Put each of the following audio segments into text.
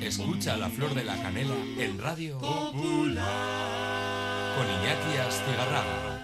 Escucha la flor de la canela en Radio Popular con Iñaki Astigarraga.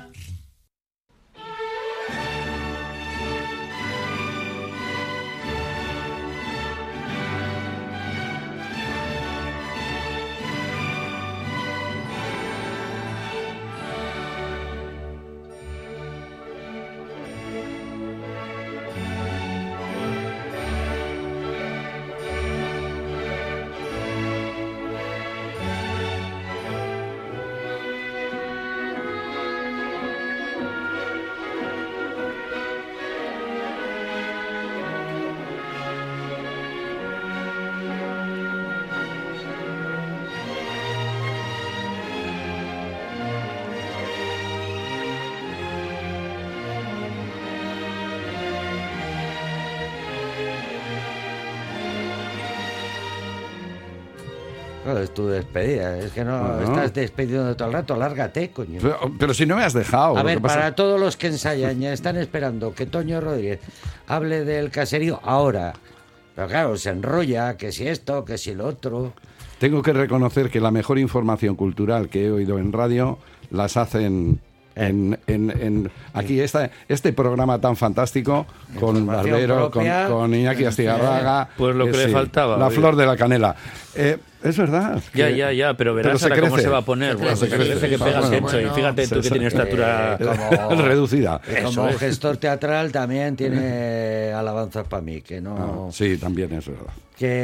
Claro, es tu despedida. Es que no, No. estás despedido todo el rato. Lárgate, coño. Pero, pero si no me has dejado. A ver, pasa- para todos los que ensayan ya están esperando que Toño Rodríguez hable del caserío ahora. Pero claro, se enrolla, que si esto, que si lo otro. Tengo que reconocer que la mejor información cultural que he oído en radio las hacen en, en- en- aquí esta, este programa tan fantástico con Barbero, con, propia. con Iñaki Astigarraga. Pues lo que le faltaba, La oye. flor de la canela. Eh, es verdad. Ya, que- ya, ya, pero verás se ahora cómo se va a poner. Bueno, Se se crece. crece que pega Bueno, Sencho. Y bueno, fíjate tú que tiene estatura... Eh, como- reducida. como gestor teatral también tiene alabanzas para mí, que no... Ah, sí, también es verdad.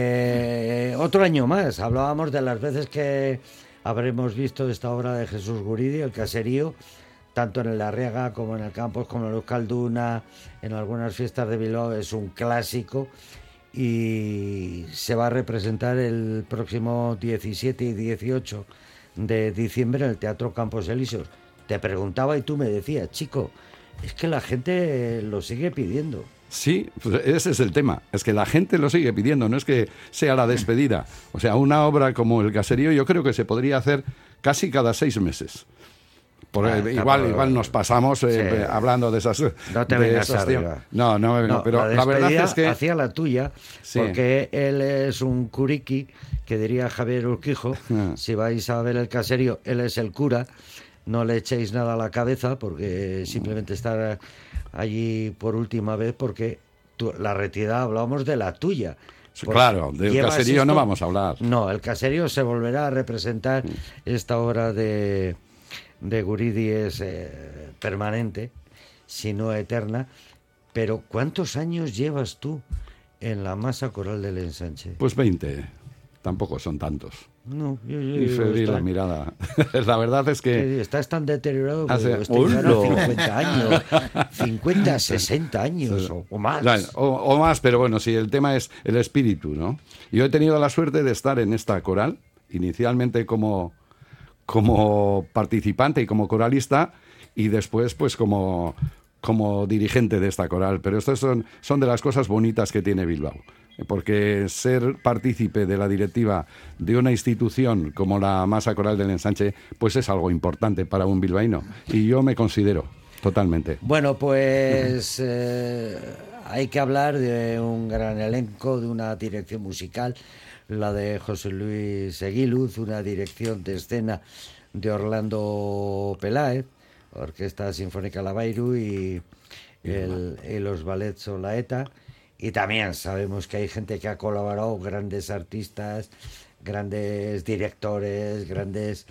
Que otro año más, hablábamos de las veces que habremos visto esta obra de Jesús Guridi, El Caserío, tanto en el Arriaga como en el Campos, como en Euskalduna, en algunas fiestas de Bilbao, es un clásico y se va a representar el próximo 17 y 18 de diciembre en el Teatro Campos Elíseos. Te preguntaba y tú me decías, chico, es que la gente lo sigue pidiendo. Sí, pues ese es el tema. Es que la gente lo sigue pidiendo, no es que sea la despedida. O sea, una obra como El Caserío yo creo que se podría hacer casi cada seis meses. Ah, igual, por- igual nos pasamos eh, Sí. hablando de esas. No te vengas arriba. No, no, no, pero la, verdad es que. hacía la tuya, Sí. porque él es un curiqui, que diría Javier Urquijo, Ah. si vais a ver el caserío, él es el cura, no le echéis nada a la cabeza, porque simplemente está allí por última vez, porque la retirada hablábamos de la tuya. Claro, del caserío no vamos a hablar. No, el caserío se volverá a representar esta obra de, de Guridi es eh, permanente, si no eterna. Pero ¿cuántos años llevas tú en la masa coral del ensanche? Pues 20. Tampoco son tantos. No, yo, yo Y febril está- la mirada. la verdad es que. estás tan deteriorado que Hace- ¡Hola! 50 años, 50, 60 años o, o más. O, o más, pero bueno, sí, el tema es el espíritu, ¿no? Yo he tenido la suerte de estar en esta coral, inicialmente como, como participante y como coralista, y después, pues, como, como dirigente de esta coral. Pero estas son, son de las cosas bonitas que tiene Bilbao. Porque ser partícipe de la directiva de una institución como la Masa Coral del Ensanche, pues es algo importante para un bilbaíno. Y yo me considero totalmente. Bueno, pues eh, hay que hablar de un gran elenco, de una dirección musical, la de José Luis Eguiluz, una dirección de escena de Orlando Peláez, Orquesta Sinfónica Lavairu y, el- y los ballets Olaeta. Y también sabemos que hay gente que ha colaborado, grandes artistas, grandes directores, grandes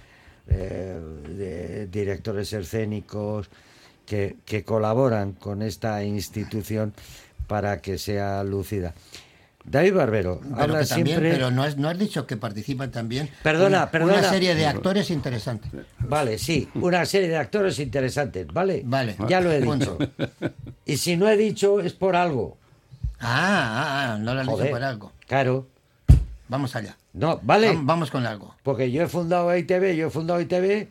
eh, de- directores escénicos que, que colaboran con esta institución para que sea lúcida. David Barbero Pero, habla también, siempre. pero no, has, no has dicho que participan también Perdona, una, perdona. una serie de actores interesantes. Vale, sí, una serie de actores interesantes, ¿vale? Vale. Ya lo he dicho. Y si no he dicho es por algo. Ah, ah, ah, no lo has dicho por algo. Claro. Vamos allá. No, vale. Vam- Vamos con algo. Porque yo he fundado ITV, yo he fundado ITV,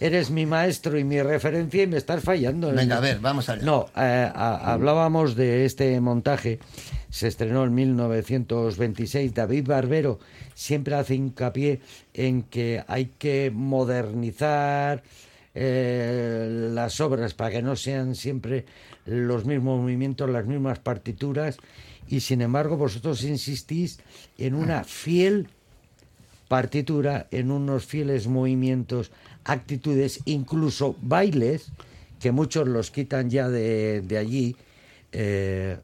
eres mi maestro y mi referencia y me estás fallando. Venga, a ver, vamos allá. No, eh, a- hablábamos de este montaje, se estrenó en 1926, David Barbero siempre hace hincapié en que hay que modernizar eh, las obras para que no sean siempre los mismos movimientos, las mismas partituras, y sin embargo vosotros insistís en una fiel partitura, en unos fieles movimientos, actitudes, incluso bailes, que muchos los quitan ya de, de allí, eh,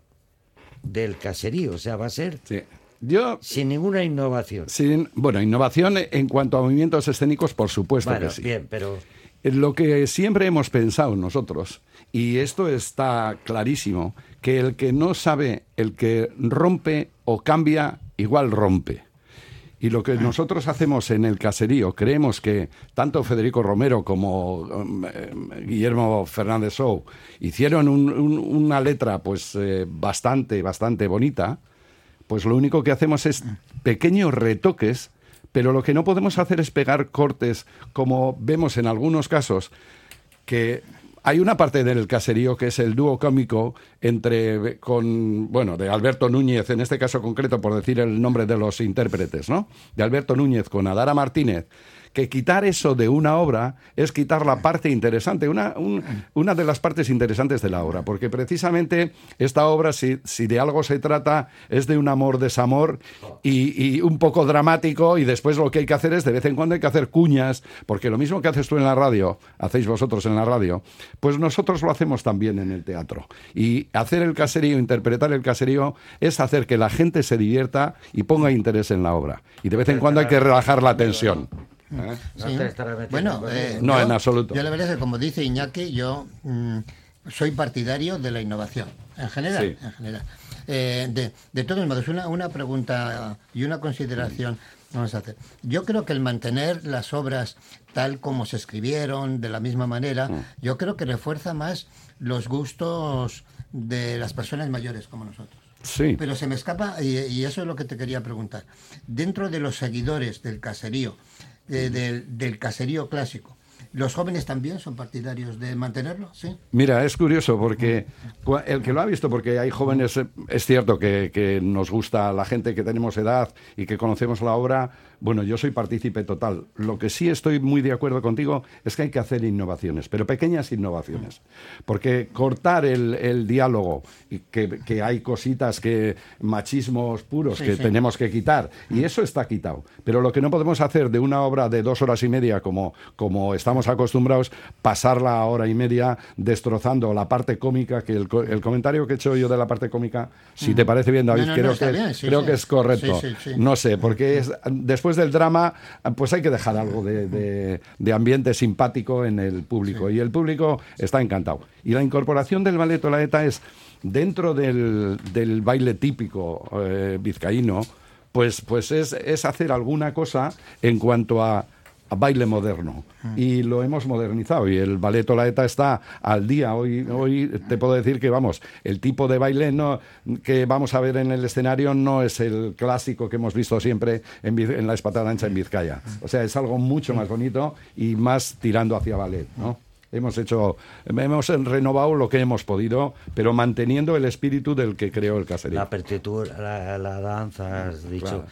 del caserío. O sea, va a ser Sí. Yo, sin ninguna innovación. sin, bueno, innovación en cuanto a movimientos escénicos, por supuesto Bueno, que sí. bien, pero Lo que siempre hemos pensado nosotros, y esto está clarísimo, que el que no sabe, el que rompe o cambia, igual rompe. Y lo que nosotros hacemos en el caserío, creemos que tanto Federico Romero como um, eh, Guillermo Fernández Sou hicieron un- un- una letra pues eh, bastante, bastante bonita, pues lo único que hacemos es pequeños retoques, pero lo que no podemos hacer es pegar cortes, como vemos en algunos casos, que hay una parte del caserío que es el dúo cómico entre con bueno de Alberto Núñez en este caso concreto por decir el nombre de los intérpretes no de Alberto Núñez con Adara Martínez que quitar eso de una obra es quitar la parte interesante, una, un- una de las partes interesantes de la obra, porque precisamente esta obra, si, si de algo se trata, es de un amor-desamor y, y un poco dramático, y después lo que hay que hacer es, de vez en cuando hay que hacer cuñas, porque lo mismo que haces tú en la radio, hacéis vosotros en la radio, pues nosotros lo hacemos también en el teatro. Y hacer el caserío, interpretar el caserío, es hacer que la gente se divierta y ponga interés en la obra. Y de vez en cuando hay que relajar la tensión. ¿Eh? no Sí. te estarás metiendo Bueno, eh. No, yo- en absoluto. Yo la verdad es que, como dice Iñaki, yo mm, soy partidario de la innovación, en general. Sí. En general. Eh, de, de todos modos, una, una pregunta y una consideración vamos a hacer. Yo creo que el mantener las obras tal como se escribieron, de la misma manera, Mm. yo creo que refuerza más los gustos de las personas mayores como nosotros. Sí. Pero se me escapa, y, y eso es lo que te quería preguntar. Dentro de los seguidores del caserío, eh, del, del caserío clásico, ¿los jóvenes también son partidarios de mantenerlo? ¿Sí? Mira, es curioso porque el que lo ha visto, porque hay jóvenes, eh, es cierto que, que nos gusta la gente que tenemos edad y que conocemos la obra, bueno, yo soy partícipe total. Lo que sí estoy muy de acuerdo contigo es que hay que hacer innovaciones, pero pequeñas innovaciones. Porque cortar el, el diálogo, y que, que hay cositas que, machismos puros Sí, que sí. tenemos que quitar, y eso está quitado. Pero lo que no podemos hacer de una obra de dos horas y media, como, como estamos acostumbrados, pasarla a hora y media destrozando la parte cómica, que el, co- el comentario que he hecho yo de la parte cómica, si te parece bien, David, No, no, creo, no, que, bien, sí, creo sí. que es correcto. Sí. No sé, porque es, después del drama, pues hay que dejar algo de, de- de ambiente simpático en el público. Y el público está encantado. Y la incorporación del ballet Olaeta es dentro del, del baile típico eh, vizcaíno, pues, pues es, es hacer alguna cosa en cuanto a baile moderno. Y lo hemos modernizado. Y el ballet Olaeta está al día. Hoy, hoy te puedo decir que, vamos, el tipo de baile no, que vamos a ver en el escenario no es el clásico que hemos visto siempre en, en la espatada ancha en Vizcaya. O sea, es algo mucho más bonito y más tirando hacia ballet, ¿no? Hemos hecho, hemos renovado lo que hemos podido, pero manteniendo el espíritu del que creó el caserío. La partitura, la, la danza, has dicho. Claro.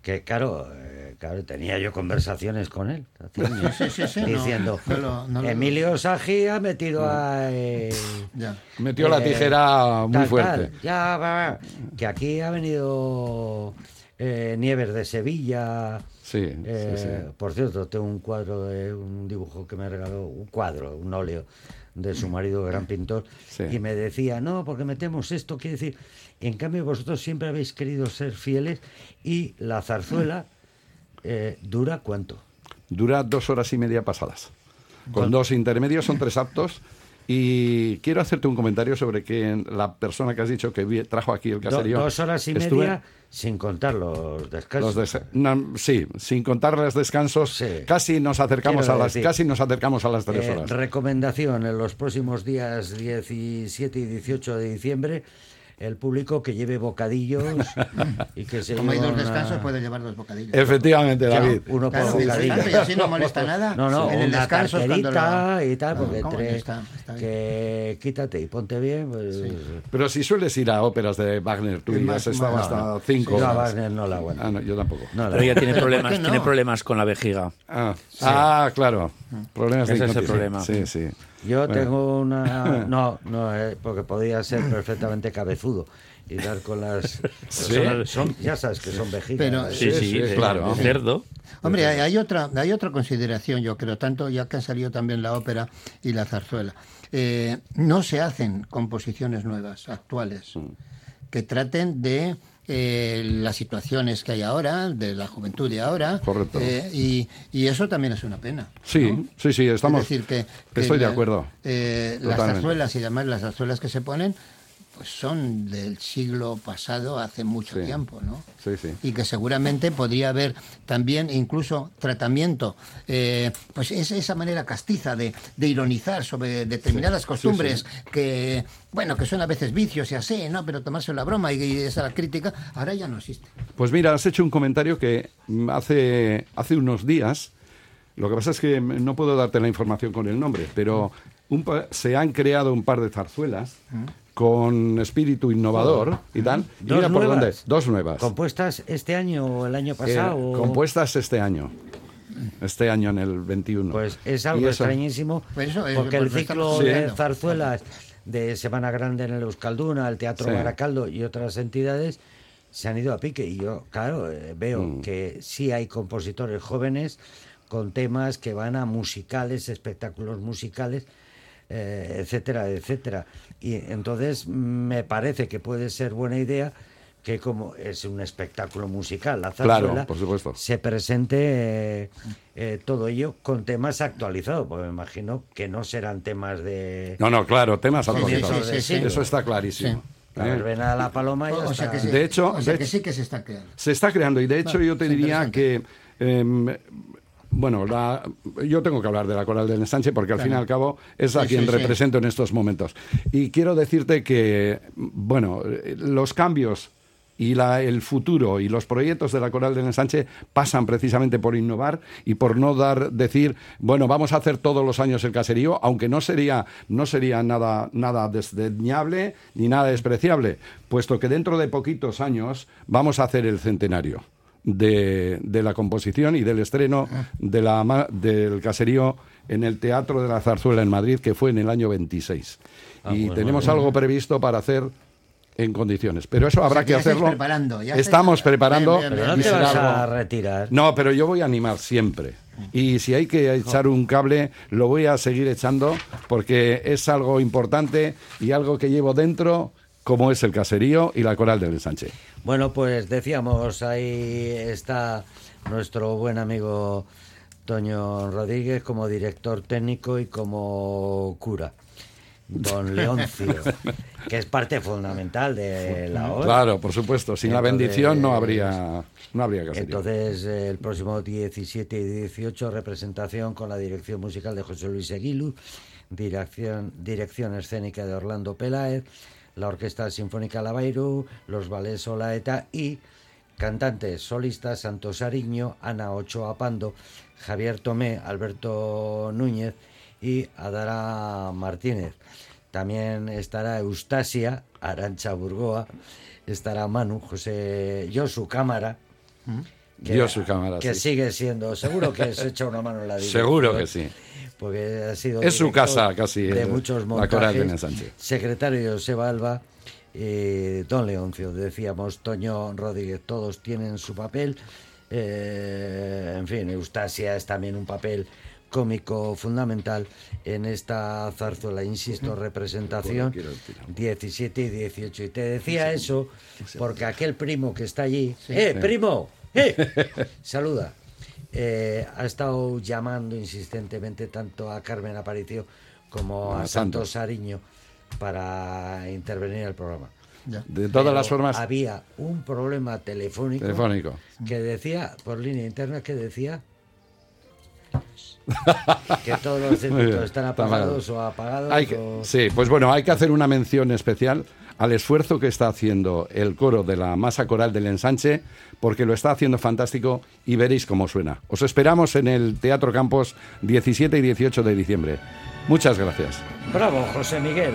Que claro, eh, claro, tenía yo conversaciones con él, hace años, Sí, sí, sí, diciendo, no lo- no lo- Emilio Sagi ha metido a... eh, Ya. Metió la eh, tijera muy tal, fuerte. tal, ya, va, va, que aquí ha venido eh, Nieves de Sevilla. Sí, eh, sí. Por cierto, tengo un cuadro, de un dibujo que me regaló, un cuadro, un óleo de su marido, gran pintor, Sí. y me decía, no, porque metemos esto, quiere decir, en cambio vosotros siempre habéis querido ser fieles y la zarzuela eh, dura cuánto. Dura dos horas y media pasadas. Con dos intermedios son tres actos. Y quiero hacerte un comentario sobre que la persona que has dicho que trajo aquí el Do- caserío. dos horas y estuve- media sin contar los descansos. Los des- no, sí, sin contar los descansos, Sí. casi nos acercamos Quiero a las decir, casi nos acercamos a las tres Eh, horas. recomendación en los próximos días 17 y 18 de diciembre el público que lleve bocadillos y que se Como hay dos una- descansos, puede llevar dos bocadillos. Efectivamente, David. uno por Claro, bocadillo. descanso y así no molesta nada. No, no, En el una descanso lo- y tal, porque entre Está- está bien. que quítate y ponte bien, pues... Pero si sueles ir a óperas de Wagner, tú Es y más- has estado hasta no, cinco a horas. Wagner no la aguanto. Ah, no, yo tampoco. No la Pero ella tiene Pero ¿por problemas, no? tiene problemas con la vejiga. Ah, ah, claro. Problemas de Ese es el problema. Sí, sí. Yo Bueno. tengo una... No, no, eh, porque podía ser perfectamente cabezudo y dar con las... ¿Sí? Son, son- ya sabes que son vejigas. Pero-. Sí, Sí, sí, sí, de- claro. cerdo. Hombre, hay, hay otra, hay otra consideración, yo creo, tanto ya que han salido también la ópera y la zarzuela. Eh, no se hacen composiciones nuevas, actuales, Mm. que traten de eh, las situaciones que hay ahora, de la juventud de ahora. Correcto. eh, y, y eso también es una pena. Sí, sí, sí, estamos. Es decir, que, que estoy de acuerdo. eh, las zarzuelas y además las zarzuelas que se ponen, pues son del siglo pasado, hace mucho Sí. tiempo, ¿no? Sí, sí. Y que seguramente podría haber también incluso tratamiento, eh, pues es esa manera castiza de, de ironizar sobre determinadas costumbres que, bueno, que son a veces vicios y así, ¿no? Pero tomarse la broma y, y esa crítica, ahora ya no existe. Pues mira, has hecho un comentario que hace, hace unos días, lo que pasa es que no puedo darte la información con el nombre, pero un pa- se han creado un par de zarzuelas con espíritu innovador y tal. Y ¿Dos mira por nuevas? dónde. Dos nuevas. ¿Compuestas este año o el año Eh, pasado? o- compuestas este año. Este año en el 21. Pues es algo eso- extrañísimo, Pues eso es- porque el pues lo ciclo de zarzuelas de Semana Grande en el Euskalduna, el Teatro Sí. Baracaldo y otras entidades se han ido a pique. Y yo, claro, eh, veo Mm. que sí hay compositores jóvenes con temas que van a musicales, espectáculos musicales, eh, etcétera, etcétera. Y entonces me parece que puede ser buena idea que como es un espectáculo musical, la Claro, zarzuela, por supuesto. se presente eh, eh, todo ello con temas actualizados, porque me imagino que no serán temas de No, no, claro, temas Sí, sí, actualizados. sí, sí, sí. Eso está clarísimo. la ¿eh? verbena de la paloma. y ya O sea está. que sí, De hecho- o sea que sí que se está creando. Se está creando y de hecho yo te diría que em, bueno, la- yo tengo que hablar de la coral del ensanche porque al Claro. fin y al cabo es a Sí, quien sí, sí. represento en estos momentos. Y quiero decirte que, bueno, los cambios y la- el futuro y los proyectos de la coral del ensanche pasan precisamente por innovar y por no dar decir bueno vamos a hacer todos los años el caserío aunque no sería no sería nada nada desdeñable ni nada despreciable puesto que dentro de poquitos años vamos a hacer el centenario de, de la composición y del estreno de la, ma- del caserío en el Teatro de la Zarzuela en Madrid, que fue en el año 26. y bueno, tenemos algo previsto para hacer en condiciones. Pero eso habrá sea, que hacerlo. preparando, ya Estamos estáis- preparando. Bien, bien, Pero no y te será vas a algo- retirar. No, pero yo voy a animar siempre. Y si hay que echar un cable, lo voy a seguir echando porque es algo importante y algo que llevo dentro, como es el caserío y la coral del ensanche. Bueno, pues decíamos, ahí está nuestro buen amigo Toño Rodríguez como director técnico y como cura. Don Leoncio, que es parte fundamental de la obra. Claro, por supuesto. Sin la bendición no habría, no habría caserío. Entonces, el próximo 17 y 18, representación con la dirección musical de José Luis Aguilu, dirección, dirección escénica de Orlando Peláez, la Orquesta Sinfónica Lavairu, los ballets Olaeta y cantantes solistas Santos Ariño, Ana Ochoa Pando, Javier Tomé, Alberto Núñez y Adara Martínez. También estará Eustasia, Arancha Burgoa, estará Manu, José Josu Cámara, Josu Cámara, que sí. sigue siendo, seguro que se echa una mano en la dirección. Seguro que sí. Porque ha sido Es su casa casi, de el- muchos montajes. Secretario Joseba Alba, eh, Don Leoncio, decíamos, Toño Rodríguez, todos tienen su papel. eh, en fin, Eustasia es también un papel cómico fundamental en esta zarzuela, insisto, representación 17 y 18. Y te decía eso porque aquel primo que está allí, ¡eh, primo! ¡eh! Saluda. Eh, ha estado llamando insistentemente tanto a Carmen Aparicio como a, A Santos Santos. Ariño para intervenir en el programa. Ya. De todas Pero las formas, Había un problema telefónico, telefónico. que decía, por línea interna, que decía que todos los circuitos están está apagados o apagados. Hay que- o- sí, pues bueno, hay que hacer una mención especial al esfuerzo que está haciendo el coro de la masa coral del ensanche, porque lo está haciendo fantástico y veréis cómo suena. Os esperamos en el Teatro Campos 17 y 18 de diciembre. Muchas gracias. Bravo, José Miguel.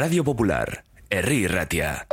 Radio Popular, Herri Ratia.